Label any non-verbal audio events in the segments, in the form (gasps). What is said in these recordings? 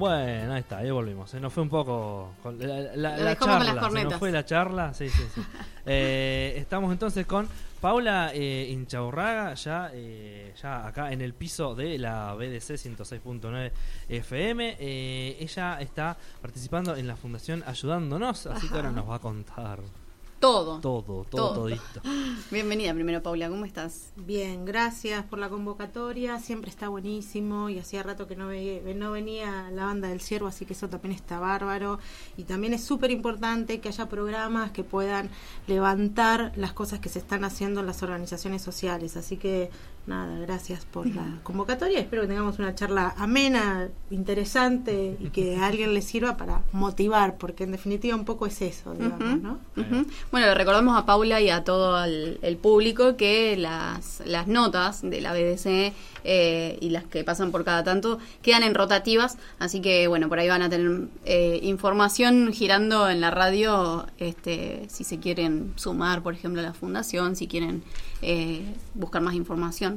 Bueno, ahí está, ahí volvimos. Se nos fue un poco con la, con charla. Se nos fue la charla, sí, sí, sí. (laughs) Eh, estamos entonces con Paula eh, Inchaurraga, ya, eh, ya acá en el piso de la BDC 106.9 FM. Eh, ella está participando en la fundación Ayudándonos, así que ahora (laughs) nos va a contar Todo. todo, todo, Todo. todito. (gasps) Bienvenida primero, Paula. ¿Cómo estás? Bien, gracias por la convocatoria, siempre está buenísimo y hacía rato que no, ve- no venía la banda del ciervo, así que eso también está bárbaro. Y también es súper importante que haya programas que puedan levantar las cosas que se están haciendo en las organizaciones sociales. Así que nada, gracias por la convocatoria, espero que tengamos una charla amena, interesante y que a alguien le sirva para motivar, porque en definitiva un poco es eso, digamos, ¿no? Bueno, le recordamos a Paula y a todo el, el público que las, las notas de la BDC eh, y las que pasan por cada tanto quedan en rotativas, así que bueno, por ahí van a tener eh, información girando en la radio, este, si se quieren sumar, por ejemplo, a la fundación, si quieren eh, buscar más información.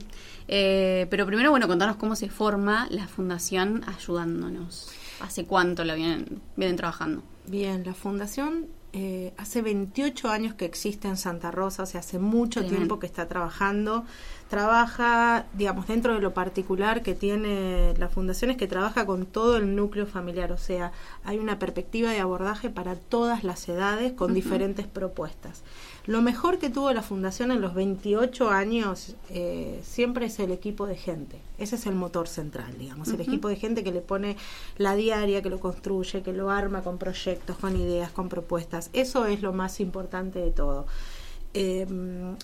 Eh, pero primero, bueno, contanos cómo se forma la fundación ayudándonos. ¿Hace cuánto la vienen, vienen trabajando? Bien, la fundación eh, hace 28 años que existe en Santa Rosa, o sea, hace mucho tiempo que está trabajando. Trabaja, digamos, dentro de lo particular que tiene la fundación es que trabaja con todo el núcleo familiar, o sea, hay una perspectiva de abordaje para todas las edades con diferentes propuestas. Lo mejor que tuvo la fundación en los 28 años eh, siempre es el equipo de gente. Ese es el motor central, digamos, el equipo de gente que le pone la diaria, que lo construye, que lo arma con proyectos, con ideas, con propuestas. Eso es lo más importante de todo. Eh,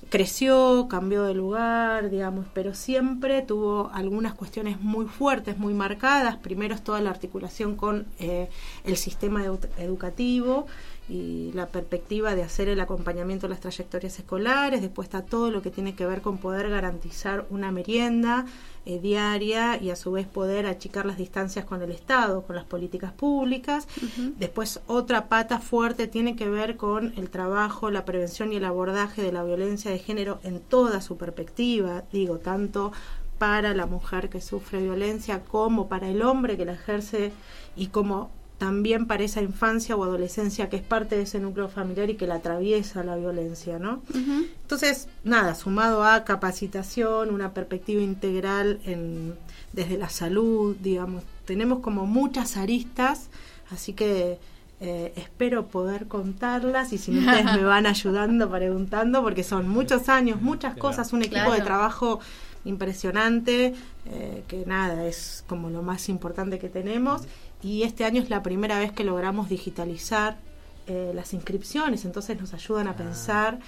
creció, cambió de lugar, digamos, pero siempre tuvo algunas cuestiones muy fuertes, muy marcadas. Primero es toda la articulación con eh, el sistema edu- educativo y la perspectiva de hacer el acompañamiento de las trayectorias escolares. Después está todo lo que tiene que ver con poder garantizar una merienda eh, diaria y a su vez poder achicar las distancias con el Estado, con las políticas públicas. Después otra pata fuerte tiene que ver con el trabajo, la prevención y el abordaje de la violencia de género en toda su perspectiva, digo, tanto para la mujer que sufre violencia como para el hombre que la ejerce y como también para esa infancia o adolescencia que es parte de ese núcleo familiar y que la atraviesa la violencia, ¿no? Entonces, nada, sumado a capacitación, una perspectiva integral en, desde la salud, digamos, tenemos como muchas aristas, así que eh, espero poder contarlas y si no, ustedes me (laughs) van ayudando, preguntando, porque son muchos años, muchas cosas, un equipo Claro. de trabajo impresionante, eh, que nada, es como lo más importante que tenemos. Y este año es la primera vez que logramos digitalizar eh, las inscripciones, entonces nos ayudan a pensar.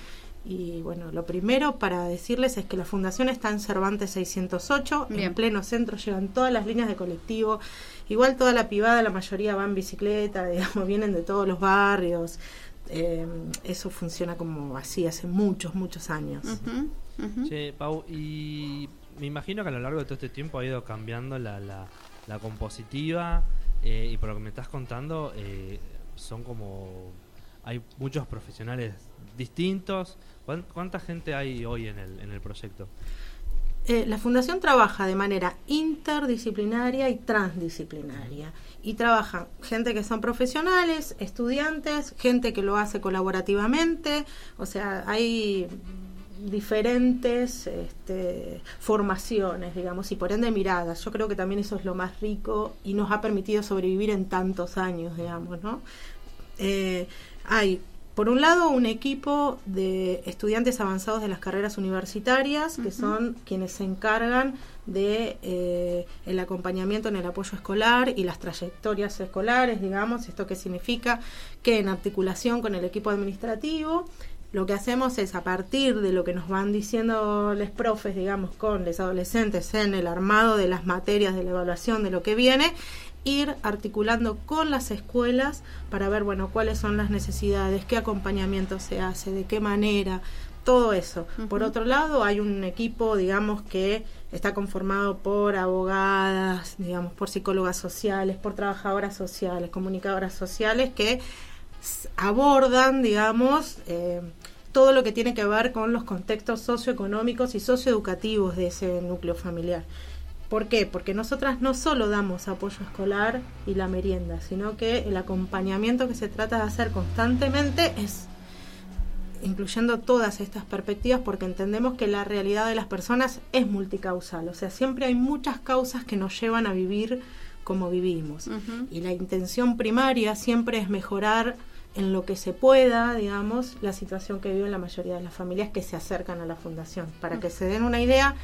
Y bueno, lo primero para decirles es que la fundación está en Cervantes 608, Bien. en pleno centro, llegan todas las líneas de colectivo. Igual toda la privada, la mayoría va en bicicleta, (laughs) digamos, vienen de todos los barrios. Eh, eso funciona como así hace muchos, muchos años. Che, Pau, y me imagino que a lo largo de todo este tiempo ha ido cambiando la, la, la compositiva eh, y por lo que me estás contando eh, son como... Hay muchos profesionales distintos. ¿Cuán- ¿Cuánta gente hay hoy en el, en el proyecto? Eh, la fundación trabaja de manera interdisciplinaria y transdisciplinaria. Y trabajan gente que son profesionales, estudiantes, gente que lo hace colaborativamente, o sea, hay diferentes este, formaciones, digamos, y por ende miradas. Yo creo que también eso es lo más rico y nos ha permitido sobrevivir en tantos años, digamos, ¿no? Eh, hay, por un lado, un equipo de estudiantes avanzados de las carreras universitarias, que son quienes se encargan de eh, el acompañamiento en el apoyo escolar y las trayectorias escolares, digamos. ¿Esto qué significa? Que en articulación con el equipo administrativo, lo que hacemos es a partir de lo que nos van diciendo los profes, digamos, con los adolescentes en el armado de las materias, de la evaluación de lo que viene, ir articulando con las escuelas para ver, bueno, cuáles son las necesidades, qué acompañamiento se hace, de qué manera, todo eso. Por otro lado, hay un equipo, digamos, que está conformado por abogadas, digamos, por psicólogas sociales, por trabajadoras sociales, comunicadoras sociales que abordan, digamos, eh, todo lo que tiene que ver con los contextos socioeconómicos y socioeducativos de ese núcleo familiar. ¿Por qué? Porque nosotras no solo damos apoyo escolar y la merienda, sino que el acompañamiento que se trata de hacer constantemente es incluyendo todas estas perspectivas porque entendemos que la realidad de las personas es multicausal, o sea, siempre hay muchas causas que nos llevan a vivir como vivimos. Y la intención primaria siempre es mejorar en lo que se pueda, digamos, la situación que viven la mayoría de las familias que se acercan a la fundación. Para que se den una idea,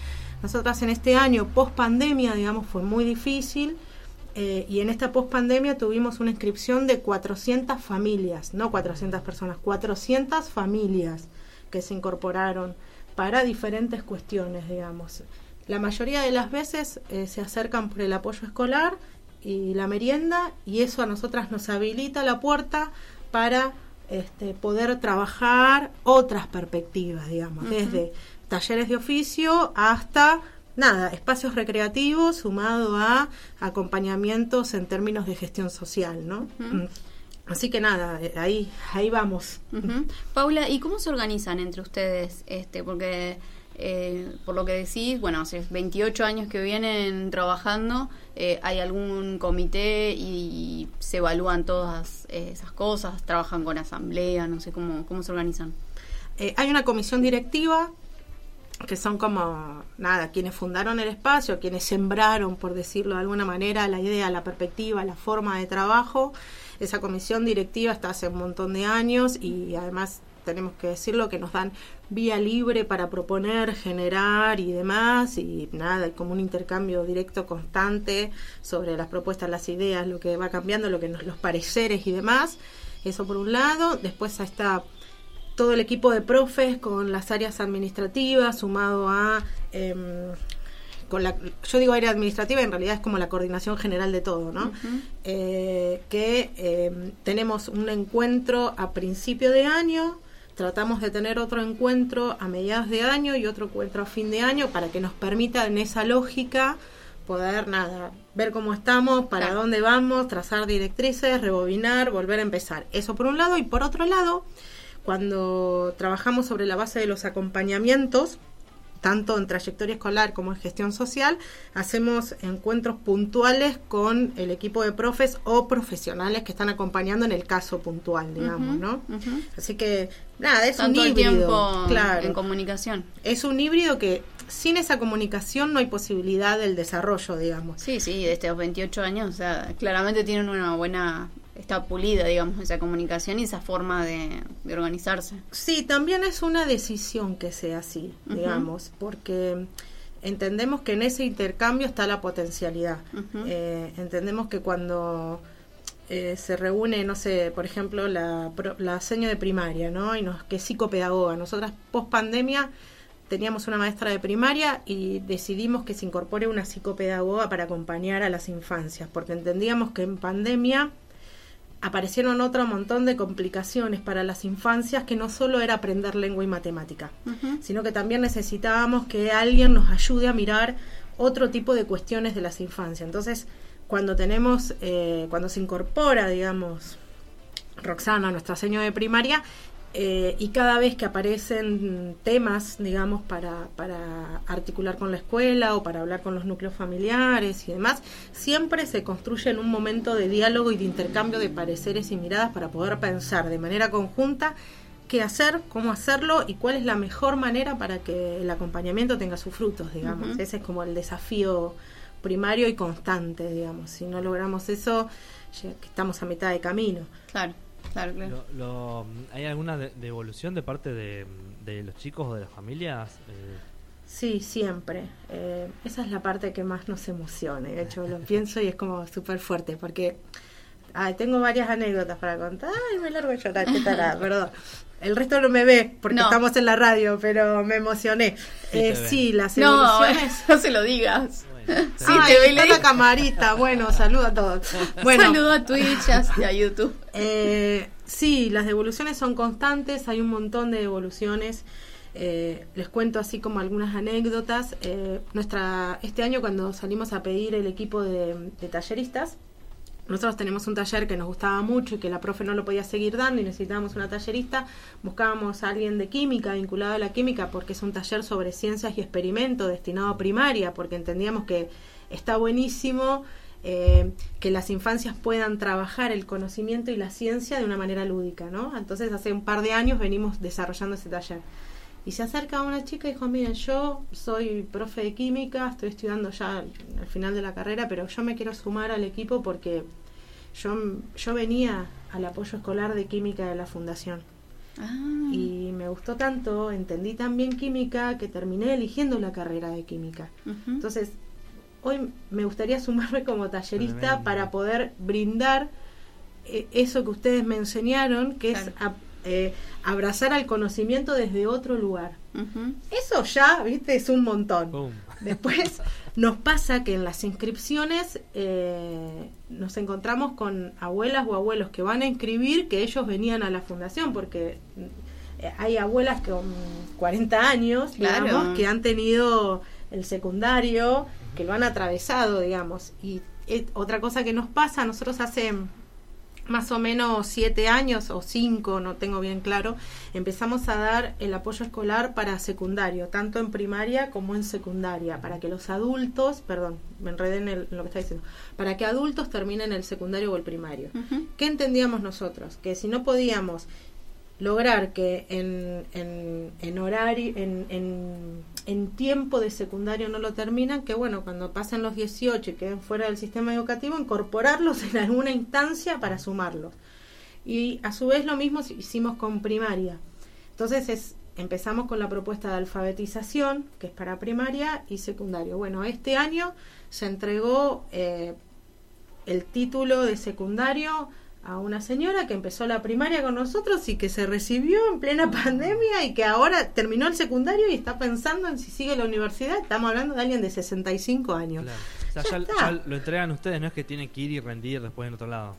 nosotras en este año, post pandemia, digamos, fue muy difícil. Eh, y en esta post pandemia tuvimos una inscripción de 400 familias, no 400 personas, 400 familias que se incorporaron para diferentes cuestiones, digamos. La mayoría de las veces eh, se acercan por el apoyo escolar y la merienda y eso a nosotras nos habilita la puerta para este, poder trabajar otras perspectivas, digamos, desde talleres de oficio hasta nada, espacios recreativos sumado a acompañamientos en términos de gestión social, ¿no? Mm. Así que nada, eh, ahí ahí vamos. Paula, ¿y cómo se organizan entre ustedes? Este, porque eh, por lo que decís, bueno, hace 28 años que vienen trabajando, eh, hay algún comité y, se evalúan todas esas cosas, trabajan con asamblea, no sé cómo, cómo se organizan. Eh, hay una comisión directiva que son como, nada, quienes fundaron el espacio, quienes sembraron, por decirlo de alguna manera, la idea, la perspectiva, la forma de trabajo. Esa comisión directiva está hace un montón de años y además tenemos que decirlo, que nos dan vía libre para proponer, generar y demás, y nada, como un intercambio directo constante sobre las propuestas, las ideas, lo que va cambiando, lo que nos, los pareceres y demás. Eso por un lado. Después está todo el equipo de profes con las áreas administrativas, sumado a... Em, con la, yo digo área administrativa, en realidad es como la coordinación general de todo, ¿no? Eh, que em, tenemos un encuentro a principio de año tratamos de tener otro encuentro a mediados de año y otro encuentro a fin de año para que nos permita en esa lógica poder nada, ver cómo estamos, para dónde vamos, trazar directrices, rebobinar, volver a empezar. Eso por un lado y por otro lado, cuando trabajamos sobre la base de los acompañamientos, tanto en trayectoria escolar como en gestión social, hacemos encuentros puntuales con el equipo de profes o profesionales que están acompañando en el caso puntual, digamos, ¿no? Así que, nada, es un híbrido. tiempo claro, en comunicación. Es un híbrido que sin esa comunicación no hay posibilidad del desarrollo, digamos. Sí, sí, de estos 28 años, o sea, claramente tienen una buena está pulida, digamos, esa comunicación y esa forma de, organizarse. Sí, también es una decisión que sea así, digamos, porque entendemos que en ese intercambio está la potencialidad. Eh, entendemos que cuando eh, se reúne, no sé, por ejemplo, la, la seño de primaria, ¿no? Y nos, que es psicopedagoga. Nosotras, post pandemia, teníamos una maestra de primaria y decidimos que se incorpore una psicopedagoga para acompañar a las infancias, porque entendíamos que en pandemia aparecieron otro montón de complicaciones para las infancias que no solo era aprender lengua y matemática, sino que también necesitábamos que alguien nos ayude a mirar otro tipo de cuestiones de las infancias. Entonces, cuando tenemos, eh, cuando se incorpora, digamos, Roxana, nuestra señora de primaria, eh, y cada vez que aparecen temas, digamos, para, para articular con la escuela o para hablar con los núcleos familiares y demás, siempre se construye en un momento de diálogo y de intercambio de pareceres y miradas para poder pensar de manera conjunta qué hacer, cómo hacerlo y cuál es la mejor manera para que el acompañamiento tenga sus frutos, digamos. Ese es como el desafío primario y constante, digamos. Si no logramos eso, estamos a mitad de camino. Claro. ¿Hay alguna devolución de parte de, los chicos o de las familias? Eh, sí, siempre. Eh, esa es la parte que más nos emociona. De hecho, lo (laughs) pienso y es como súper fuerte porque tengo varias anécdotas para contar. Ay, me largo a llorar, qué (laughs) perdón. El resto no me ve porque estamos en la radio, pero me emocioné. Sí, eh, las evoluciones. No, (laughs) no se lo digas. (laughs) sí, te está la camarita. Bueno, saludo a todos. (laughs) Bueno, saludo a Twitch y a YouTube. Eh, sí, las devoluciones son constantes. Hay un montón de devoluciones. Eh, les cuento así como algunas anécdotas. Eh, nuestra este año cuando salimos a pedir el equipo de, talleristas, nosotros tenemos un taller que nos gustaba mucho y que la profe no lo podía seguir dando y necesitábamos una tallerista, buscábamos a alguien de química, vinculado a la química, porque es un taller sobre ciencias y experimento destinado a primaria, porque entendíamos que está buenísimo eh, que las infancias puedan trabajar el conocimiento y la ciencia de una manera lúdica, ¿no? Entonces hace un par de años venimos desarrollando ese taller. Y se acerca una chica y dijo, miren, yo soy profe de química, estoy estudiando ya al final de la carrera, pero yo me quiero sumar al equipo porque yo, yo venía al apoyo escolar de química de la fundación. Ah. Y me gustó tanto, entendí tan bien química que terminé eligiendo la carrera de química. Entonces, hoy me gustaría sumarme como tallerista Tremendo. para poder brindar eh, eso que ustedes me enseñaron, que es a- eh, abrazar al conocimiento desde otro lugar. Eso ya, viste, es un montón. Después (laughs) nos pasa que en las inscripciones eh, nos encontramos con abuelas o abuelos que van a inscribir que ellos venían a la fundación, porque eh, hay abuelas con 40 años, Claro. digamos, que han tenido el secundario, que lo han atravesado, digamos. Y eh, otra cosa que nos pasa, nosotros hace más o menos siete años o cinco, no tengo bien claro, empezamos a dar el apoyo escolar para secundario, tanto en primaria como en secundaria, para que los adultos, perdón, me enredé en, el- en lo que está diciendo, para que adultos terminen el secundario o el primario. ¿Qué entendíamos nosotros? Que si no podíamos lograr que en, en, en horario, en, en, en tiempo de secundario no lo terminan, que bueno, cuando pasen los 18 y queden fuera del sistema educativo, incorporarlos en alguna instancia para sumarlos. Y a su vez lo mismo hicimos con primaria. Entonces es, empezamos con la propuesta de alfabetización, que es para primaria y secundario. Bueno, este año se entregó eh, el título de secundario a una señora que empezó la primaria con nosotros y que se recibió en plena (laughs) pandemia y que ahora terminó el secundario y está pensando en si sigue la universidad. Estamos hablando de alguien de 65 años. Claro. O sea, Ya ya, está. ya lo entregan ustedes, no es que tienen que ir y rendir después en otro lado.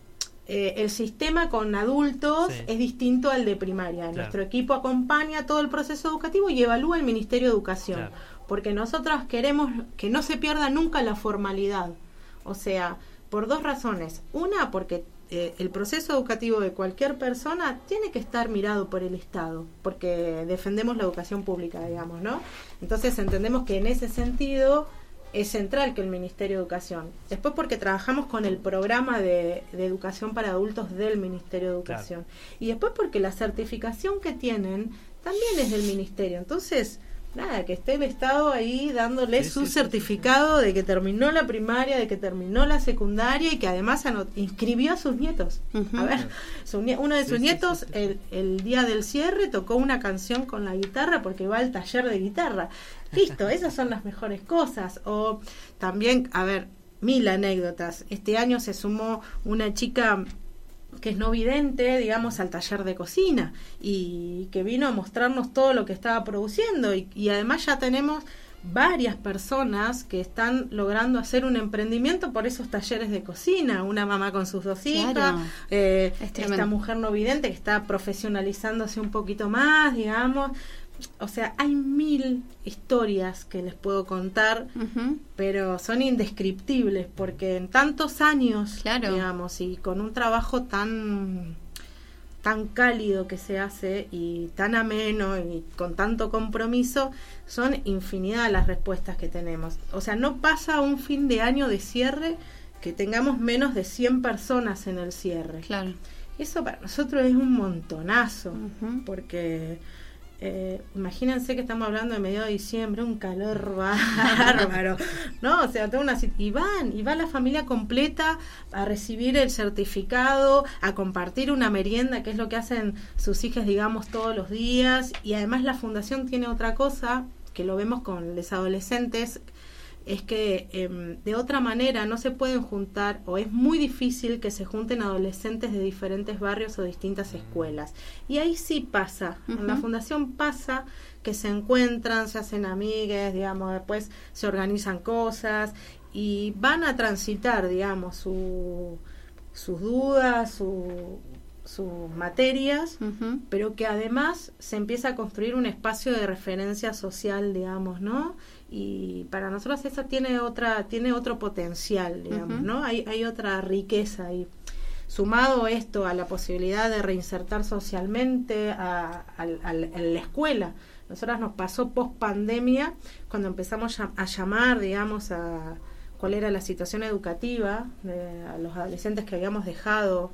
Eh, el sistema con adultos Sí. es distinto al de primaria. Claro. Nuestro equipo acompaña todo el proceso educativo y evalúa el Ministerio de Educación. Claro. Porque nosotros queremos que no se pierda nunca la formalidad. O sea, por dos razones. Una, porque eh, el proceso educativo de cualquier persona tiene que estar mirado por el Estado, porque defendemos la educación pública, digamos, ¿no? Entonces entendemos que en ese sentido es central que el Ministerio de Educación. Después porque trabajamos con el programa de, de educación para adultos del Ministerio de Educación. Y después porque la certificación que tienen también es del Ministerio. Entonces, nada, que esté el Estado ahí dándole Sí, su sí, sí, certificado de que terminó la primaria, de que terminó la secundaria y que además inscribió a sus nietos. A ver, su uno de sus sí, nietos sí, sí, sí. El, el día del cierre tocó una canción con la guitarra porque va al taller de guitarra. Listo, (laughs) esas son las mejores cosas. O también, a ver, mil anécdotas. Este año se sumó una chica que es no vidente, digamos, al taller de cocina y que vino a mostrarnos todo lo que estaba produciendo y, y además ya tenemos varias personas que están logrando hacer un emprendimiento por esos talleres de cocina, una mamá con sus dos hijas, Claro. eh, Es esta mujer no vidente que está profesionalizándose un poquito más, digamos. O sea, hay mil historias que les puedo contar pero son indescriptibles porque en tantos años, Claro. digamos, y con un trabajo tan tan cálido que se hace y tan ameno y con tanto compromiso, son infinidad las respuestas que tenemos. O sea, no pasa un fin de año de cierre que tengamos menos de 100 personas en el cierre. Claro. Eso para nosotros es un montonazo, porque eh, imagínense que estamos hablando de medio de diciembre, un calor (laughs) bárbaro, ¿no? O sea, toda una y van, y va la familia completa a recibir el certificado, a compartir una merienda, que es lo que hacen sus hijas, digamos, todos los días, y además la fundación tiene otra cosa que lo vemos con los adolescentes, es que em, de otra manera no se pueden juntar o es muy difícil que se junten adolescentes de diferentes barrios o distintas escuelas. Y ahí sí pasa, en la fundación pasa que se encuentran, se hacen amigues, digamos, después se organizan cosas y van a transitar, digamos, su, sus dudas, su, sus materias, pero que además se empieza a construir un espacio de referencia social, digamos, ¿no? Y para nosotros eso tiene otra, tiene otro potencial, digamos. ¿no? Hay, hay otra riqueza ahí. Sumado esto a la posibilidad de reinsertar socialmente a, al- al- en la escuela. Nosotras nos pasó post pandemia, cuando empezamos a, a llamar, digamos, a cuál era la situación educativa de a los adolescentes que habíamos dejado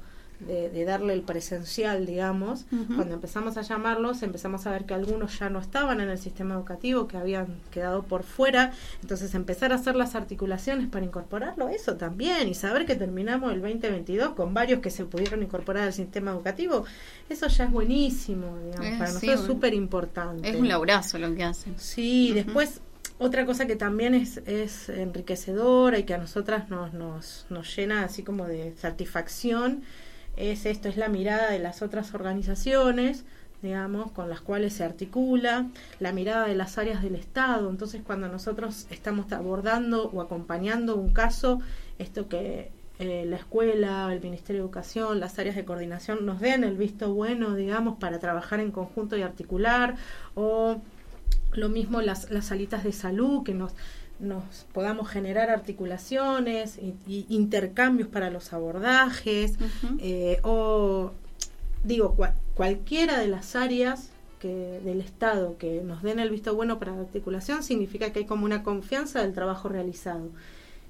de, de darle el presencial, digamos. Cuando empezamos a llamarlos, empezamos a ver que algunos ya no estaban en el sistema educativo, que habían quedado por fuera. Entonces, empezar a hacer las articulaciones para incorporarlo, eso también, y saber que terminamos el 2022 con varios que se pudieron incorporar al sistema educativo, eso ya es buenísimo, digamos. Eh, para sí, nosotros es súper importante. Es un labrazo lo que hacen. Sí, después otra cosa que también es, es enriquecedora y que a nosotras nos, nos, nos llena así como de satisfacción es esto, es la mirada de las otras organizaciones, digamos, con las cuales se articula, la mirada de las áreas del Estado. Entonces, cuando nosotros estamos abordando o acompañando un caso, esto que eh, la escuela, el Ministerio de Educación, las áreas de coordinación nos den el visto bueno, digamos, para trabajar en conjunto y articular, o lo mismo las, las salitas de salud, que nos, nos podamos generar articulaciones y, y intercambios para los abordajes, eh, o digo, cua- cualquiera de las áreas que, del Estado que nos den el visto bueno para la articulación significa que hay como una confianza del trabajo realizado,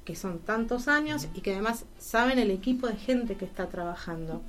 que son tantos años y que además saben el equipo de gente que está trabajando.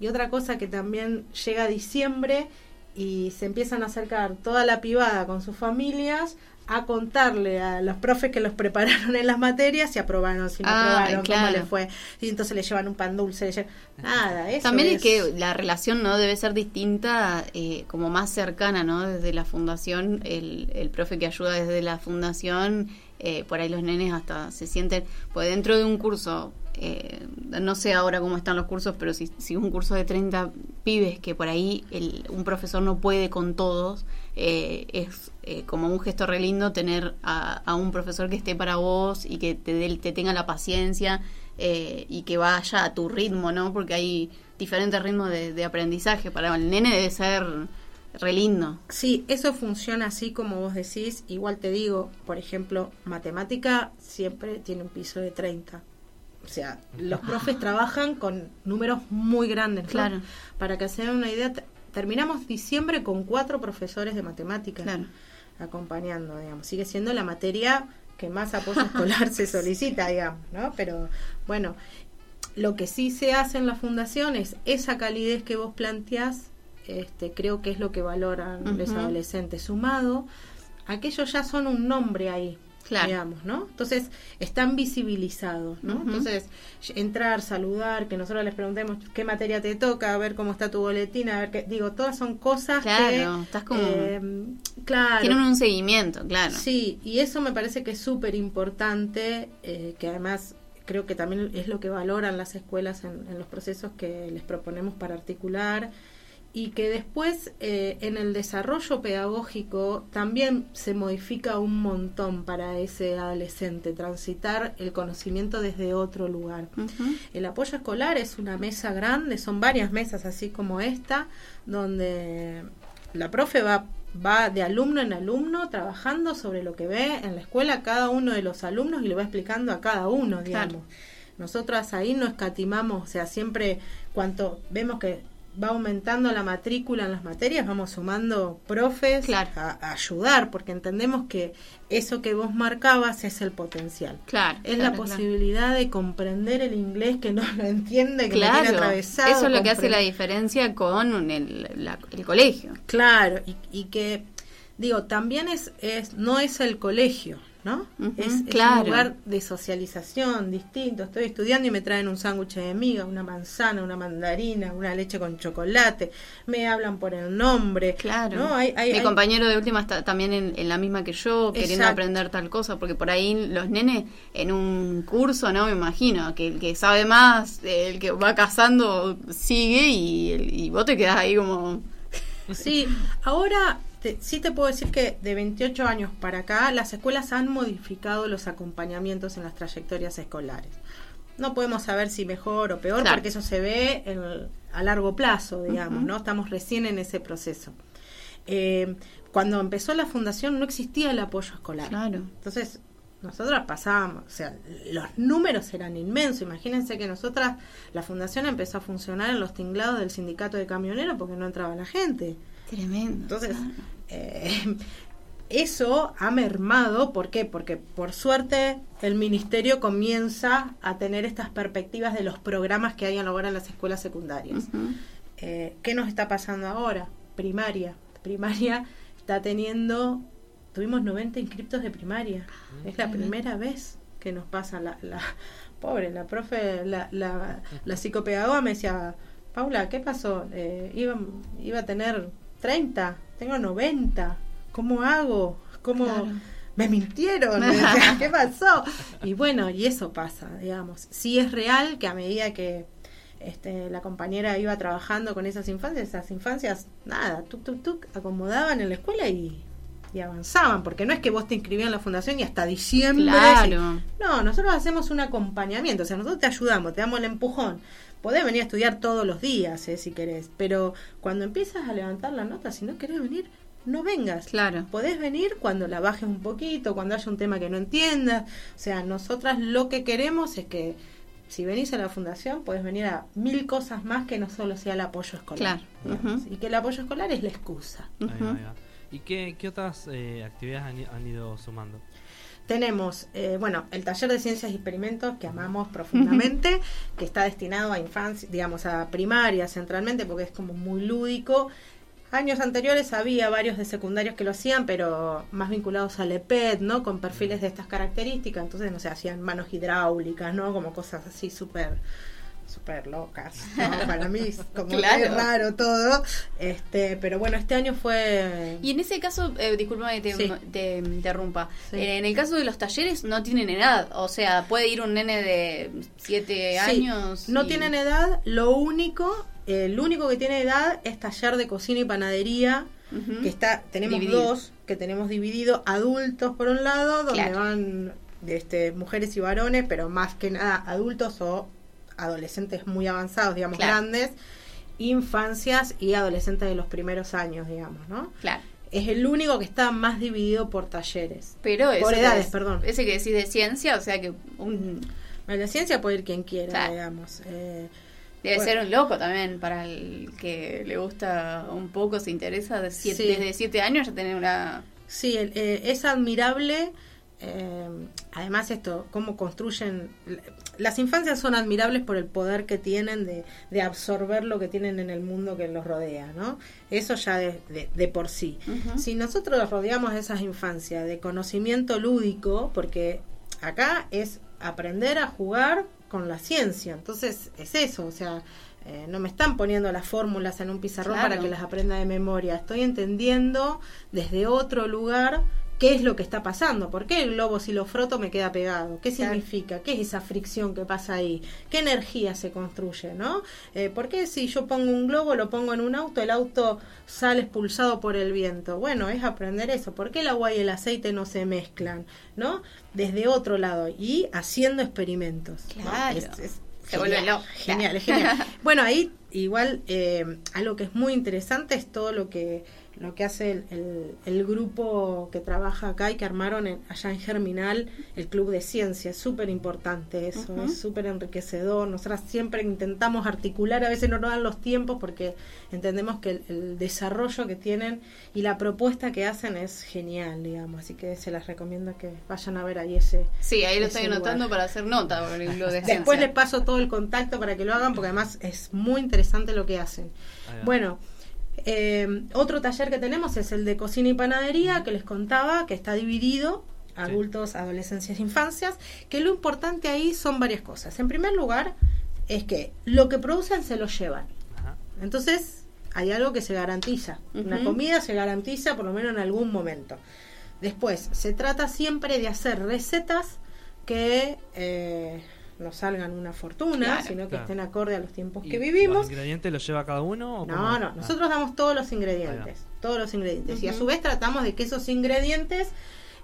Y otra cosa que también llega a diciembre y se empiezan a acercar toda la pibada con sus familias a contarle a los profes que los prepararon en las materias si aprobaron, si no Ah, aprobaron, claro. cómo les fue. Y entonces le llevan un pan dulce, le llevan- nada, eso También es es que la relación no debe ser distinta, eh, como más cercana, ¿no? Desde la fundación, el, el profe que ayuda desde la fundación, eh, por ahí los nenes hasta se sienten, pues dentro de un curso, eh, no sé ahora cómo están los cursos, pero si, si un curso de 30 pibes que por ahí el, un profesor no puede con todos, eh, es eh, como un gesto re lindo tener a, un profesor que esté para vos y que te tenga la paciencia eh, y que vaya a tu ritmo, ¿no? Porque hay diferentes ritmos de, de aprendizaje. Para el nene debe ser re lindo. Sí, eso funciona así como vos decís. Igual te digo, por ejemplo, matemática siempre tiene un piso de 30. O sea, los profes trabajan con números muy grandes. ¿no? Claro. Para que se den una idea, te- terminamos diciembre con cuatro profesores de matemáticas Claro. acompañando, digamos. Sigue siendo la materia que más apoyo escolar (laughs) se solicita, digamos, ¿no? Pero bueno, lo que sí se hace en la fundación es esa calidez que vos planteás, este, creo que es lo que valoran los adolescentes, sumado a que ellos ya son un nombre ahí, Claro. digamos, ¿no? Entonces, están visibilizados, ¿no? Entonces, entrar, saludar, que nosotros les preguntemos qué materia te toca, a ver cómo está tu boletín, a ver qué, digo, todas son cosas Claro, que... estás como- eh, claro. Tienen un seguimiento, claro. Sí, y eso me parece que es súper importante, eh, que además creo que también es lo que valoran las escuelas en, en los procesos que les proponemos para articular y que después eh, en el desarrollo pedagógico también se modifica un montón para ese adolescente, transitar el conocimiento desde otro lugar. El apoyo escolar es una mesa grande, son varias mesas así como esta, donde la profe va, va de alumno en alumno trabajando sobre lo que ve en la escuela cada uno de los alumnos y le va explicando a cada uno, digamos. Claro. Nosotras ahí no escatimamos, o sea, siempre cuanto vemos que va aumentando la matrícula en las materias, vamos sumando profes Claro. a, a ayudar, porque entendemos que eso que vos marcabas es el potencial. Claro. Es claro, la posibilidad de comprender el inglés que no lo entiende, que lo tiene atravesado. eso es lo que hace la diferencia con el, la- el colegio. Claro, y, y que, digo, también es, es no es el colegio, ¿no? Es, es claro. un lugar de socialización distinto. Estoy estudiando y me traen un sándwich de miga, una manzana, una mandarina, una leche con chocolate. Me hablan por el nombre. Claro. ¿no? Hay, hay- Mi hay- compañero de última está también en, en la misma que yo, queriendo Exacto. aprender tal cosa, porque por ahí los nenes en un curso, ¿no? Me imagino que el que sabe más, el que va cazando, sigue y, y vos te quedás ahí como... Sí, ahora te- sí te puedo decir que de 28 años para acá las escuelas han modificado los acompañamientos en las trayectorias escolares. no podemos saber si mejor o peor, Claro. porque eso se ve en- a largo plazo, digamos, ¿no? Estamos recién en ese proceso. Eh, cuando empezó la fundación no existía el apoyo escolar. Claro. Entonces, nosotras pasábamos, o sea, los números eran inmensos. Imagínense que nosotras, la fundación empezó a funcionar en los tinglados del sindicato de camioneros porque no entraba la gente. Tremendo. Entonces, claro. Eh, (laughs) eso ha mermado, ¿por qué? Porque por suerte el ministerio comienza a tener estas perspectivas de los programas que hay ahora en las escuelas secundarias. Eh, ¿Qué nos está pasando ahora? Primaria. Primaria está teniendo, tuvimos 90 inscriptos de primaria. Es la primera vez que nos pasa la, la (laughs) pobre, la profe, la, la, la psicopedagoga me decía, Paula, ¿qué pasó? Eh, iba, iba a tener 30, tengo 90, ¿cómo hago? ¿Cómo? Claro. Me mintieron, (laughs) (laughs) ¿qué pasó? Y bueno, y eso pasa, digamos. Sí es real que a medida que este, la compañera iba trabajando con esas infancias, esas infancias, nada, tuk, tuk, tuk, acomodaban en la escuela y, y avanzaban, porque no es que vos te inscribías en la fundación y hasta diciembre. Claro. No, nosotros hacemos un acompañamiento, o sea, nosotros te ayudamos, te damos el empujón. Podés venir a estudiar todos los días, eh, si querés, pero cuando empiezas a levantar la nota, si no querés venir, no vengas. Claro. Podés venir cuando la bajes un poquito, cuando haya un tema que no entiendas. O sea, nosotras lo que queremos es que si venís a la fundación, podés venir a mil cosas más que no solo sea el apoyo escolar. Claro. Y que el apoyo escolar es la excusa. Ahí va, Ujú. ahí va. ¿Y qué, qué otras eh, actividades han, han ido sumando? Tenemos, eh, bueno, el taller de ciencias y experimentos que amamos profundamente, (laughs) que está destinado a infancia, digamos, a primaria centralmente, porque es como muy lúdico. Años anteriores había varios de secundarios que lo hacían, pero más vinculados al EPET, ¿no? Con perfiles de estas características. Entonces, no sé, hacían manos hidráulicas, ¿no? Como cosas así súper súper locas, ¿no? (laughs) Para mí es como Claro. muy raro todo. Este, pero bueno, este año fue... Y en ese caso, eh, que te, Sí. te interrumpa. Sí. Eh, en el caso de los talleres no tienen edad. O sea, puede ir un nene de 7 Sí, años. No y- tienen edad, lo único, el único que tiene edad es taller de cocina y panadería, que está, tenemos Dividido. dos, que tenemos dividido, adultos por un lado, donde Claro. van este, mujeres y varones, pero más que nada adultos o adolescentes muy avanzados, digamos, Claro. grandes, infancias y adolescentes de los primeros años, digamos, ¿no? Claro. Es el único que está más dividido por talleres. Pero Por edades, es- perdón. Ese que decís de ciencia, o sea que un, En la ciencia puede ir quien quiera, Claro. digamos. Eh, debe Bueno. ser un loco también para el que le gusta un poco, se interesa de siete- Sí. desde 7 años ya tener una... Sí, el- eh, es admirable. Eh, además, esto, cómo construyen. Las infancias son admirables por el poder que tienen de, de absorber lo que tienen en el mundo que los rodea, ¿no? Eso ya de, de- de por sí. Si nosotros rodeamos de esas infancias de conocimiento lúdico, porque acá es aprender a jugar con la ciencia, entonces es eso, o sea, eh, no me están poniendo las fórmulas en un pizarrón Claro. para que las aprenda de memoria, estoy entendiendo desde otro lugar qué es lo que está pasando, por qué el globo si lo froto me queda pegado, qué significa, qué es esa fricción que pasa ahí, qué energía se construye, ¿no? Eh, ¿Por qué si yo pongo un globo, lo pongo en un auto, el auto sale expulsado por el viento? Bueno, es aprender eso, ¿por qué el agua y el aceite no se mezclan, ¿no? Desde otro lado y haciendo experimentos. ¿no? Claro. Es- es Se vuelve genial, loco. Genial, es genial. (laughs) Bueno, ahí igual eh, algo que es muy interesante es todo lo que lo que hace el, el- el grupo que trabaja acá y que armaron en- allá en Germinal, el Club de Ciencia. Es súper importante eso, es súper enriquecedor. Nosotras siempre intentamos articular, a veces no nos dan los tiempos porque entendemos que el, el desarrollo que tienen y la propuesta que hacen es genial, digamos. Así que se las recomiendo que vayan a ver ahí ese, Sí, ahí lo estoy anotando para hacer nota por el club de Después ciencia. les paso todo el contacto para que lo hagan, porque además es muy interesante lo que hacen. Bueno, eh, otro taller que tenemos es el de cocina y panadería, que les contaba, que está dividido, adultos, adolescencias, infancias, que lo importante ahí son varias cosas. En primer lugar, es que lo que producen se lo llevan. Ajá. Entonces, hay algo que se garantiza. Una comida se garantiza por lo menos en algún momento. Después, se trata siempre de hacer recetas que eh, no salgan una fortuna, Claro. sino que Claro. estén acorde a los tiempos ¿Y que vivimos. ¿Los ingredientes los lleva cada uno? o No, cómo? no, Ah. nosotros damos todos los ingredientes, todos los ingredientes. Y a su vez tratamos de que esos ingredientes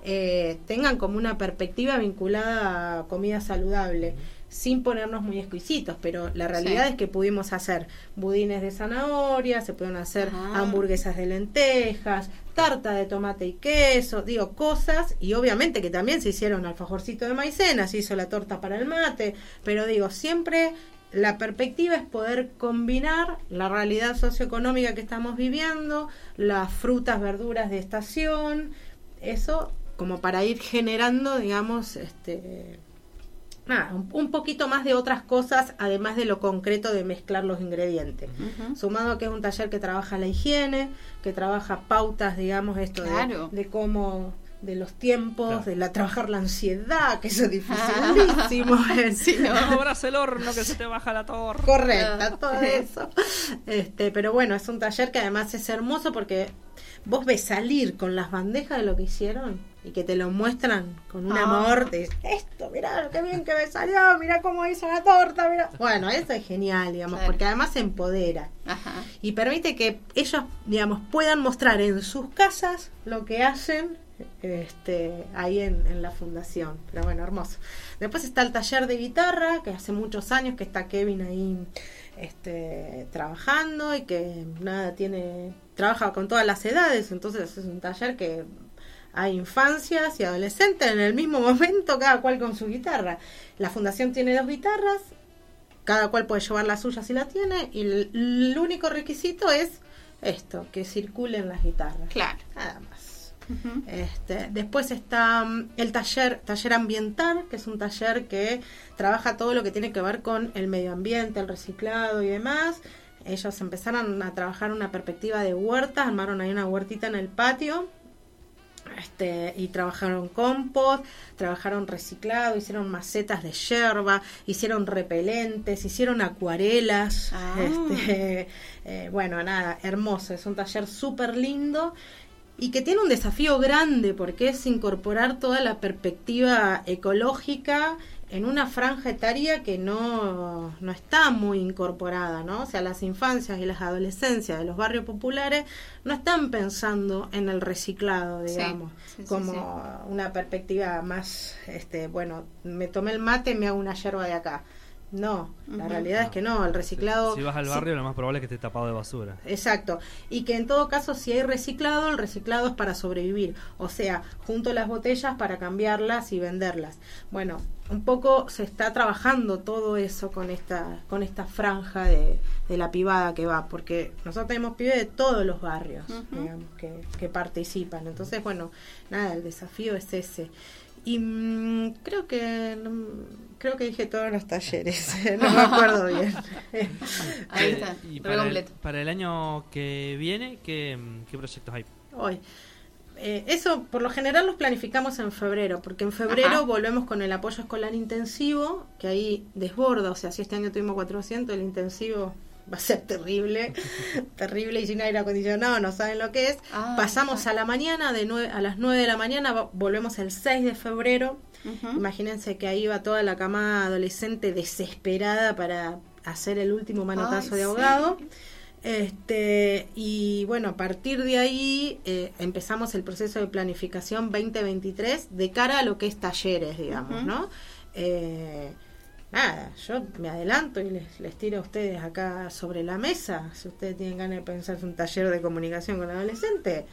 eh, tengan como una perspectiva vinculada a comida saludable. Sin ponernos muy exquisitos, pero la realidad Sí. es que pudimos hacer budines de zanahoria, se pudieron hacer Ah. hamburguesas de lentejas, tarta de tomate y queso, digo, cosas, y obviamente que también se hicieron alfajorcito de maicena, se hizo la torta para el mate, pero digo, siempre la perspectiva es poder combinar la realidad socioeconómica que estamos viviendo, las frutas, verduras de estación, eso como para ir generando, digamos, este nada, un, un poquito más de otras cosas, además de lo concreto de mezclar los ingredientes. Sumado a que es un taller que trabaja la higiene, que trabaja pautas, digamos, esto de- Claro. de, cómo de los tiempos, Claro. de la trabajar la ansiedad, que eso es (laughs) dificilísimo. (laughs) Sí, ¿no? (laughs) Abras el horno que se te baja la torre. Correcta, Ah. todo eso. Este, pero bueno, es un taller que además es hermoso porque vos ves salir con las bandejas de lo que hicieron y que te lo muestran con un Ah. amor de esto, mirá qué bien que me salió, mirá cómo hizo la torta, mirá. Bueno, eso es genial, digamos, Claro. porque además empodera Ajá. y permite que ellos, digamos, puedan mostrar en sus casas lo que hacen este, ahí en, en la fundación. Pero bueno, hermoso. Después está el taller de guitarra, que hace muchos años que está Kevin ahí este, trabajando y que nada, tiene trabaja con todas las edades, entonces es un taller que hay infancias y adolescentes en el mismo momento, cada cual con su guitarra. La fundación tiene dos guitarras, cada cual puede llevar la suya si la tiene, y el, el único requisito es esto, que circulen las guitarras. Claro. Nada más. Este, después está mm, el taller, taller ambiental, que es un taller que trabaja todo lo que tiene que ver con el medio ambiente, el reciclado y demás. Ellos empezaron a trabajar una perspectiva de huertas, armaron ahí una huertita en el patio. Este, y trabajaron compost, trabajaron reciclado, hicieron macetas de yerba, hicieron repelentes, hicieron acuarelas. Ah. Este, (laughs) eh, bueno, nada, hermoso, es un taller súper lindo y que tiene un desafío grande porque es incorporar toda la perspectiva ecológica en una franja etaria que no, no está muy incorporada, ¿no? O sea, las infancias y las adolescencias de los barrios populares no están pensando en el reciclado, digamos, sí, sí, como sí. una perspectiva más, este, bueno, me tomé el mate, me hago una yerba de acá. No, la realidad es que no, el reciclado... Si vas al sí- barrio, lo más probable es que esté tapado de basura. Exacto. Y que en todo caso, si hay reciclado, el reciclado es para sobrevivir. O sea, junto las botellas para cambiarlas y venderlas. Bueno, un poco se está trabajando todo eso con esta, con esta franja de, de la pibada que va, porque nosotros tenemos pibes de todos los barrios, digamos, que, que participan. Entonces, bueno, nada, el desafío es ese. Y mm, creo que mm, creo que dije todos los talleres, (laughs) no me (laughs) acuerdo bien. Ahí Eh, está, Y para el, completo. para el año que viene, ¿qué, qué proyectos hay? Hoy. Eh, eso por lo general los planificamos en febrero, porque en febrero Ajá. volvemos con el apoyo escolar intensivo, que ahí desborda, o sea, si este año tuvimos 400, el intensivo va a ser terrible, (laughs) terrible y sin aire acondicionado, no saben lo que es. Ah, Pasamos ah. a la mañana, de nue- a las 9 de la mañana, volvemos el 6 de febrero. Imagínense que ahí va toda la cama adolescente desesperada para hacer el último manotazo Ay, de sí. ahogado. Este, y bueno, a partir de ahí eh, empezamos el proceso de planificación 2023 de cara a lo que es talleres, digamos. ¿no? Eh, nada, yo me adelanto y les, les tiro a ustedes acá sobre la mesa, si ustedes tienen ganas de pensarse un taller de comunicación con adolescentes.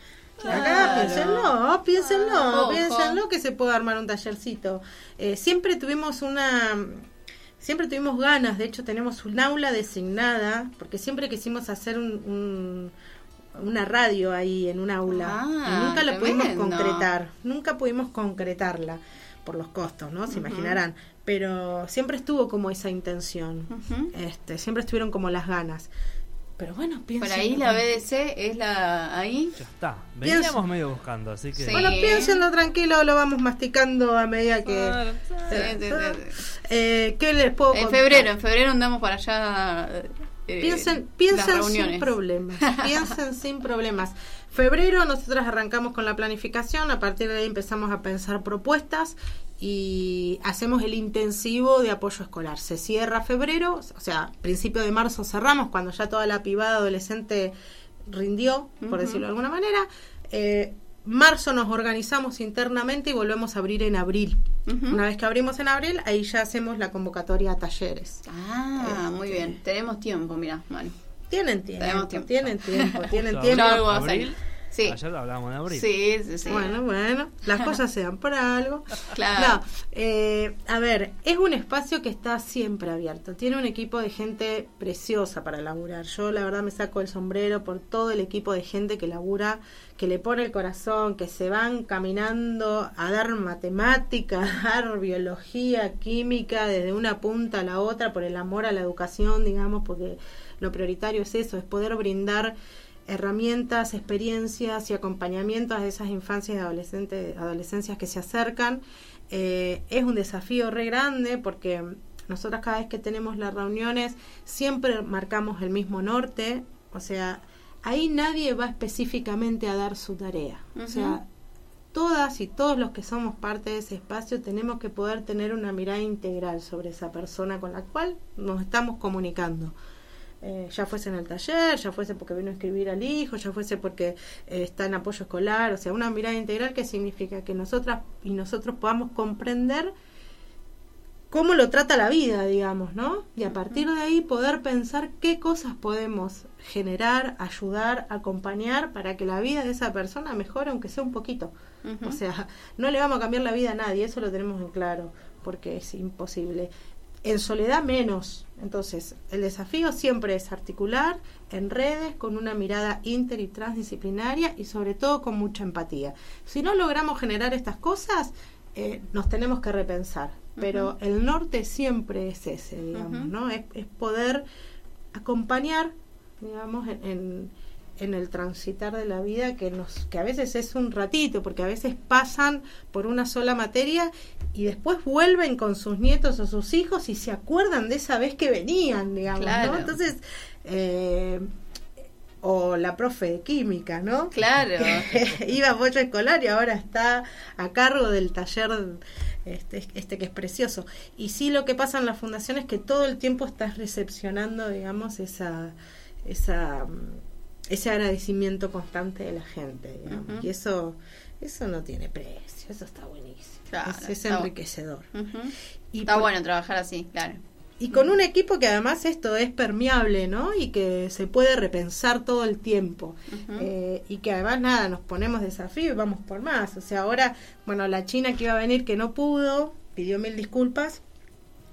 Acá, piénsenlo, piénsenlo, Ah, piénsenlo que se puede armar un tallercito. Eh, siempre tuvimos una siempre tuvimos ganas, de hecho tenemos un aula designada, porque siempre quisimos hacer un, un- una radio ahí en un aula. Ah, y nunca la pudimos concretar, nunca pudimos concretarla por los costos, ¿no? Se imaginarán. Pero siempre estuvo como esa intención, este, siempre estuvieron como las ganas. Pero bueno, piensen. Por ahí la BDC es la ahí. Ya está. Pienso- Veníamos medio buscando, así que. Sí. Bueno, piénsenlo tranquilo, lo vamos masticando a medida que... Claro, Sí, sí, sí, sí. Eh, ¿Qué les puedo En contar? febrero, en febrero andamos para allá. eh, Piensen, las piensen sin problemas. (laughs) Piensen sin problemas. Febrero nosotros arrancamos con la planificación, a partir de ahí empezamos a pensar propuestas y hacemos el intensivo de apoyo escolar. Se cierra febrero, o sea, principio de marzo cerramos, cuando ya toda la pibada adolescente rindió, por decirlo de alguna manera. Eh, marzo nos organizamos internamente y volvemos a abrir en abril. Una vez que abrimos en abril, ahí ya hacemos la convocatoria a talleres. Ah, muy Este, bien. Tenemos tiempo, mira. Bueno. Tienen tiempo, tienen tiempo, tienen tiempo. (laughs) Sí. Ayer hablábamos de abril. Sí, sí, sí. Bueno, bueno, las (laughs) cosas se dan por algo. Claro. No, eh, a ver, es un espacio que está siempre abierto. Tiene un equipo de gente preciosa para laburar. Yo la verdad me saco el sombrero por todo el equipo de gente que labura, que le pone el corazón, que se van caminando a dar matemática, (laughs) a dar biología, química, desde una punta a la otra por el amor a la educación, digamos, porque lo prioritario es eso, es poder brindar herramientas, experiencias y acompañamientos a esas infancias y adolescentes, adolescencias que se acercan. Eh, es un desafío re grande porque nosotras cada vez que tenemos las reuniones siempre marcamos el mismo norte, o sea, ahí nadie va específicamente a dar su tarea. O sea, todas y todos los que somos parte de ese espacio tenemos que poder tener una mirada integral sobre esa persona con la cual nos estamos comunicando. Eh, ya fuese en el taller, ya fuese porque vino a escribir al hijo, ya fuese porque eh, está en apoyo escolar, o sea, una mirada integral que significa que nosotras y nosotros podamos comprender cómo lo trata la vida, digamos, ¿no? Y a partir de ahí poder pensar qué cosas podemos generar, ayudar, acompañar para que la vida de esa persona mejore, aunque sea un poquito. O sea, no le vamos a cambiar la vida a nadie, eso lo tenemos en claro, porque es imposible. En soledad menos. Entonces, el desafío siempre es articular en redes con una mirada inter y transdisciplinaria y sobre todo con mucha empatía. Si no logramos generar estas cosas, eh, nos tenemos que repensar. Pero el norte siempre es ese, digamos. ¿no? Es, es poder acompañar, digamos, en, en, en el transitar de la vida que nos que a veces es un ratito, porque a veces pasan por una sola materia y después vuelven con sus nietos o sus hijos y se acuerdan de esa vez que venían, digamos, Claro. ¿no? Entonces, eh, o la profe de química, ¿no? Claro. (laughs) Iba a apoyo escolar y ahora está a cargo del taller este, este que es precioso. Y sí lo que pasa en la fundación es que todo el tiempo estás recepcionando, digamos, esa, esa ese agradecimiento constante de la gente, digamos. Y eso, eso no tiene precio, eso está buenísimo. Claro, es, es está bu- enriquecedor. Y Está por- bueno trabajar así, claro. y con un equipo que además esto es permeable, ¿no? Y que se puede repensar todo el tiempo. Eh, y que además, nada, nos ponemos desafío y vamos por más. O sea, ahora, bueno, la china que iba a venir que no pudo, pidió mil disculpas.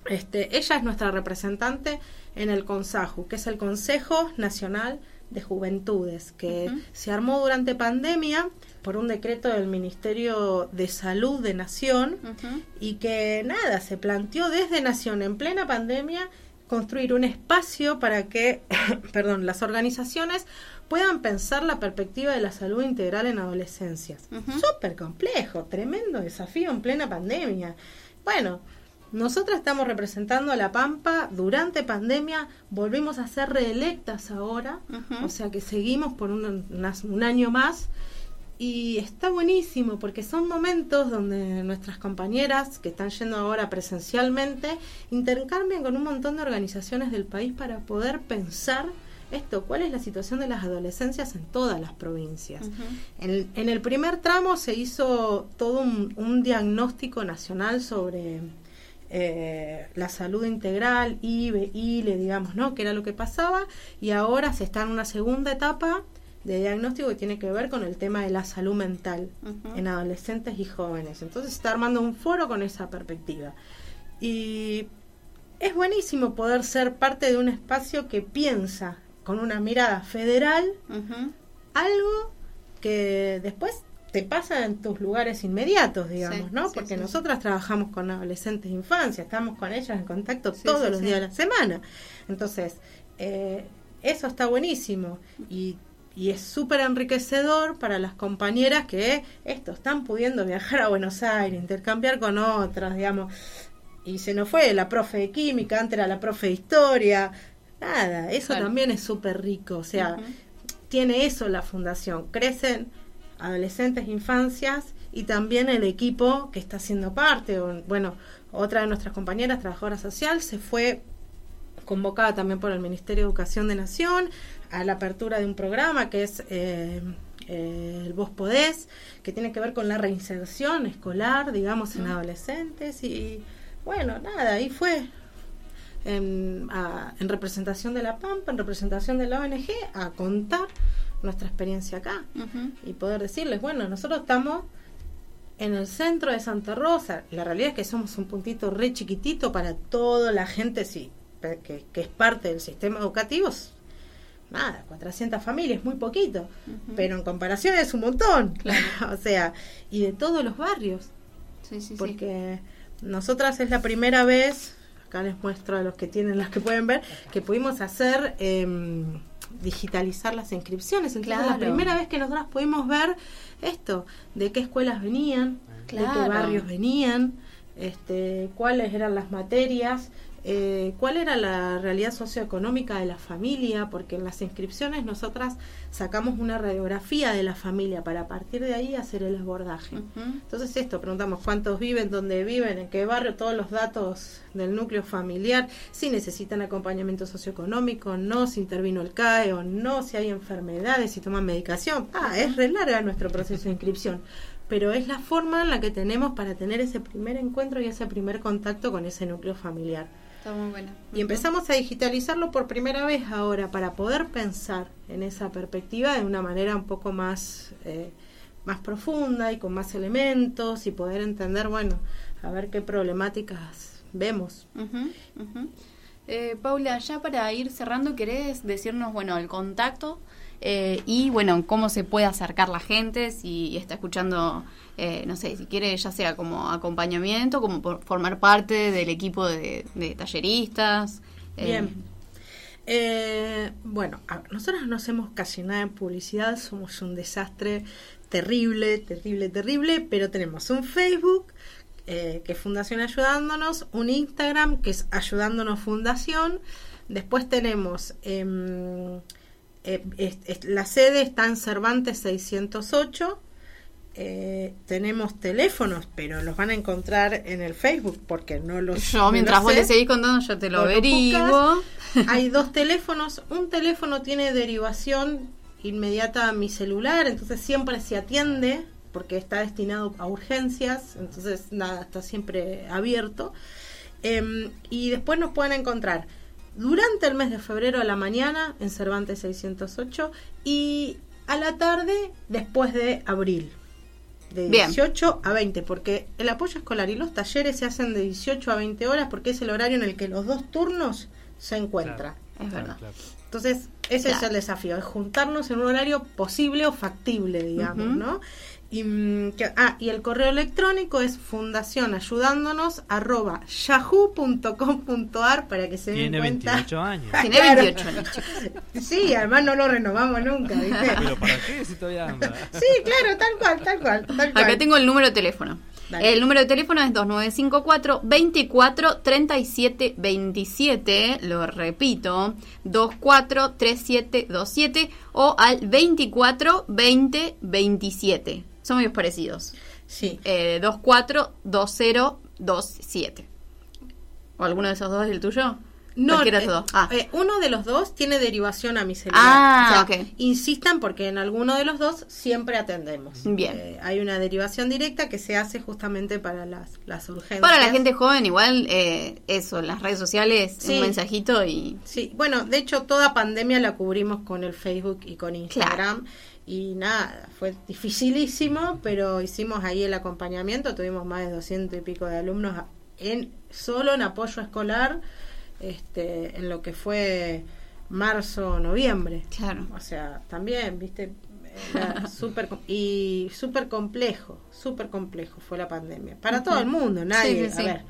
Este, ella es nuestra representante en el CONSAJU, que es el Consejo Nacional de Juventudes, que se armó durante pandemia por un decreto del Ministerio de Salud de Nación y que nada, se planteó desde Nación en plena pandemia construir un espacio para que, (laughs) perdón, las organizaciones puedan pensar la perspectiva de la salud integral en adolescencias. Súper complejo, tremendo desafío en plena pandemia. Bueno, nosotras estamos representando a La Pampa durante pandemia, volvimos a ser reelectas ahora, o sea que seguimos por un, unas- un año más y está buenísimo porque son momentos donde nuestras compañeras que están yendo ahora presencialmente intercambian con un montón de organizaciones del país para poder pensar esto, cuál es la situación de las adolescencias en todas las provincias. En, en el primer tramo se hizo todo un, un diagnóstico nacional sobre eh, la salud integral, IBE, ILE, digamos, ¿no? Que era lo que pasaba, y ahora se está en una segunda etapa de diagnóstico que tiene que ver con el tema de la salud mental en adolescentes y jóvenes. Entonces se está armando un foro con esa perspectiva. Y es buenísimo poder ser parte de un espacio que piensa con una mirada federal algo que después te pasa en tus lugares inmediatos, digamos, Sí, ¿no? Porque sí. nosotras trabajamos con adolescentes de infancia, estamos con ellas en contacto todos los días de la semana. Entonces, eh, eso está buenísimo y, y es súper enriquecedor para las compañeras que esto están pudiendo viajar a Buenos Aires, intercambiar con otras, digamos. Y se nos fue la profe de química, antes era la profe de historia. Nada, eso Claro. también es súper rico. O sea, tiene eso la fundación. Crecen adolescentes, infancias y también el equipo que está haciendo parte. O, Bueno, otra de nuestras compañeras, trabajadora social, se fue convocada también por el Ministerio de Educación de Nación a la apertura de un programa que es eh, eh, el Vos Podés, que tiene que ver con la reinserción escolar, digamos, en adolescentes. Y bueno, nada, ahí fue. En, en representación de la PAMPA, en representación de la ONG, a contar nuestra experiencia acá y poder decirles, bueno, nosotros estamos en el centro de Santa Rosa. La realidad es que somos un puntito re chiquitito para toda la gente sí, que, que es parte del sistema educativo. Nada, 400 familias, muy poquito, pero en comparación es un montón. (laughs) o sea, y de todos los barrios. Sí, sí, porque nosotras es la primera vez, acá les muestro a los que tienen, las que pueden ver, que pudimos hacer... Eh, digitalizar las inscripciones. Entonces, la primera vez que nosotros pudimos ver esto, de qué escuelas venían, de qué barrios venían, este, cuáles eran las materias, eh, cuál era la realidad socioeconómica de la familia, porque en las inscripciones nosotras sacamos una radiografía de la familia para a partir de ahí hacer el abordaje. Entonces esto, preguntamos cuántos viven, dónde viven, en qué barrio, todos los datos del núcleo familiar, si necesitan acompañamiento socioeconómico, no, si intervino el CAE o no, si hay enfermedades, si toman medicación. Ah, es re larga nuestro proceso de inscripción pero es la forma en la que tenemos para tener ese primer encuentro y ese primer contacto con ese núcleo familiar. Y empezamos a digitalizarlo por primera vez ahora para poder pensar en esa perspectiva de una manera un poco más, eh, más profunda y con más elementos y poder entender, bueno, a ver qué problemáticas vemos. Eh, Paula, ya para ir cerrando, ¿querés decirnos, bueno, el contacto eh, y, bueno, cómo se puede acercar la gente si está escuchando eh, no sé, si quiere ya sea como acompañamiento, como por formar parte del equipo de, talleristas. Eh. Bien. Bueno, nosotros no hacemos casi nada en publicidad, somos un desastre terrible, terrible, terrible, pero tenemos un Facebook que es Fundación Ayudándonos, un Instagram que es Ayudándonos Fundación, después tenemos... Em, la sede está en Cervantes 608 eh, tenemos teléfonos, pero los van a encontrar en el Facebook porque no los. Yo, mientras vos le seguís contando, yo te lo averiguo. Hay (laughs) dos teléfonos. Un teléfono tiene derivación inmediata a mi celular, entonces siempre se atiende porque está destinado a urgencias, entonces nada, está siempre abierto. Em, y después nos pueden encontrar durante el mes de febrero a la mañana en Cervantes 608 y a la tarde después de abril de 18 a 20, porque el apoyo escolar y los talleres se hacen de 18 a 20 horas porque es el horario en el que los dos turnos se encuentran. es verdad. Entonces, ese es el desafío, es juntarnos en un horario posible o factible, digamos, ¿no? Y, mm, ah, y el correo electrónico es fundación ayudándonos arroba yahoo.com.ar para que se den cuenta. 28 años. Tiene 28 años. Sí, además no lo renovamos nunca, ¿viste? Pero ¿para qué si todavía anda? Sí, claro, tal cual, tal cual, tal cual. Acá tengo el número de teléfono. El número de teléfono es 2954 24 37 27, lo repito, 243727 o al 24 20 27 son muy parecidos. Sí. Eh, 242027. ¿O alguno de esos dos es el tuyo? No, eh, ah. eh, uno de los dos tiene derivación a mi celular. Ah, Insistan porque en alguno de los dos siempre atendemos. Bien. Eh, hay una derivación directa que se hace justamente para las, las urgencias. Para la gente joven, igual, eso, las redes sociales, un mensajito y... Sí, bueno, de hecho, toda pandemia la cubrimos con el Facebook y con Instagram y nada, fue dificilísimo, pero hicimos ahí el acompañamiento, tuvimos más de doscientos y pico de alumnos en solo en apoyo escolar, este, en lo que fue marzo, noviembre. Claro. O sea, también, viste, (laughs) súper y súper complejo, súper complejo fue la pandemia. Para todo el mundo, nadie, a ver,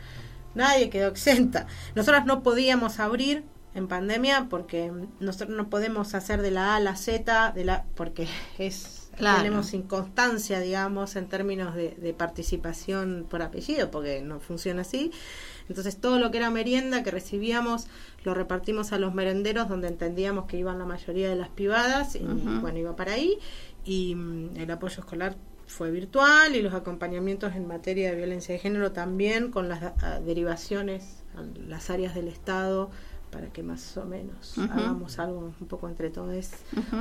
nadie quedó exenta. Nosotros no podíamos abrir en pandemia porque nosotros no podemos hacer de la A a la Z de la porque (laughs) es tenemos inconstancia digamos en términos de, participación por apellido porque no funciona así. Entonces todo lo que era merienda que recibíamos lo repartimos a los merenderos donde entendíamos que iban la mayoría de las privadas y bueno iba para ahí. Y mm, el apoyo escolar fue virtual y los acompañamientos en materia de violencia de género también con las derivaciones a las áreas del Estado para que más o menos hagamos algo un poco entre todos,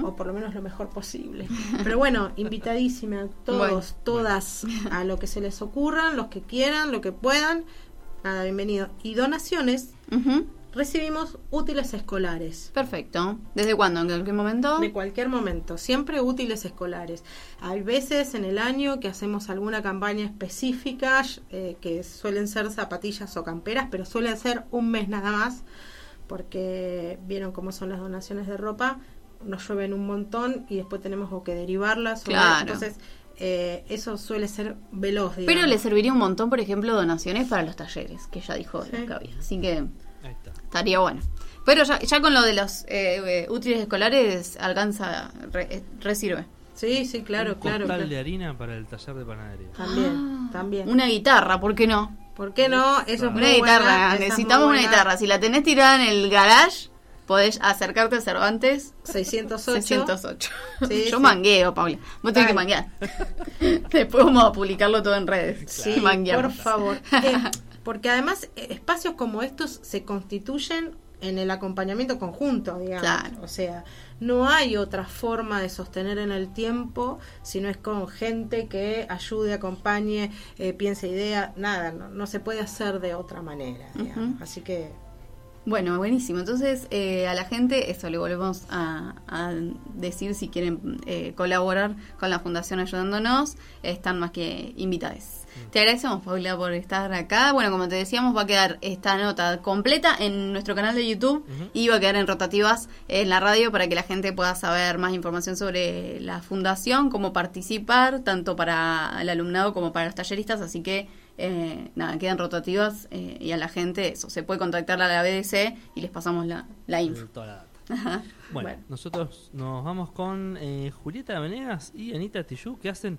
o por lo menos lo mejor posible. (laughs) Pero bueno, invitadísima, todos, Bueno. todas, a lo que se les ocurra, los que quieran, lo que puedan. Nada, bienvenido. Y donaciones, recibimos útiles escolares. Perfecto. ¿Desde cuándo? ¿En qué momento? De cualquier momento, siempre útiles escolares. Hay veces en el año que hacemos alguna campaña específica, eh, que suelen ser zapatillas o camperas, pero suele ser un mes nada más, porque vieron cómo son las donaciones de ropa, nos llueven un montón y después tenemos o que derivarlas. o- Claro. entonces, eh, eso suele ser veloz. digamos. Pero le serviría un montón, por ejemplo, donaciones para los talleres, que ya dijo Sí. Así que estaría bueno. Pero ya, ya con lo de los eh, eh, útiles escolares alcanza, re, eh, resirve. Sí, sí, claro, Un claro. costal claro. de harina para el taller de panadería. También, Ah, también. Una guitarra, ¿por qué no? ¿Por qué no? Eso es Una guitarra, buena, necesitamos una guitarra. Si la tenés tirada en el garage, podés acercarte a Cervantes 608. 608. Sí, (laughs) Yo sí. mangueo, Paula. Vos tenés que Dale. manguear. (laughs) Después vamos a publicarlo todo en redes. Sí, mangueamos. por favor. (laughs) Eh, porque además eh, espacios como estos se constituyen en el acompañamiento conjunto, digamos. Claro. O sea, no hay otra forma de sostener en el tiempo si no es con gente que ayude, acompañe, eh, piense idea, nada, no, no se puede hacer de otra manera. digamos. Así que Bueno, buenísimo. Entonces, eh, a la gente, eso le volvemos a, a decir si quieren eh, colaborar con la Fundación Ayudándonos, están más que invitados. Te agradecemos, Paula, por estar acá. Bueno, como te decíamos, va a quedar esta nota completa en nuestro canal de YouTube y va a quedar en rotativas en la radio para que la gente pueda saber más información sobre la fundación, cómo participar, tanto para el alumnado como para los talleristas. Así que, eh, nada, quedan rotativas eh, y a la gente eso, se puede contactar a la BDC y les pasamos la, la info. Toda la data. (laughs) Ajá. Bueno, Bueno. nosotros nos vamos con eh, Julieta Venegas y Anita Tijoux que hacen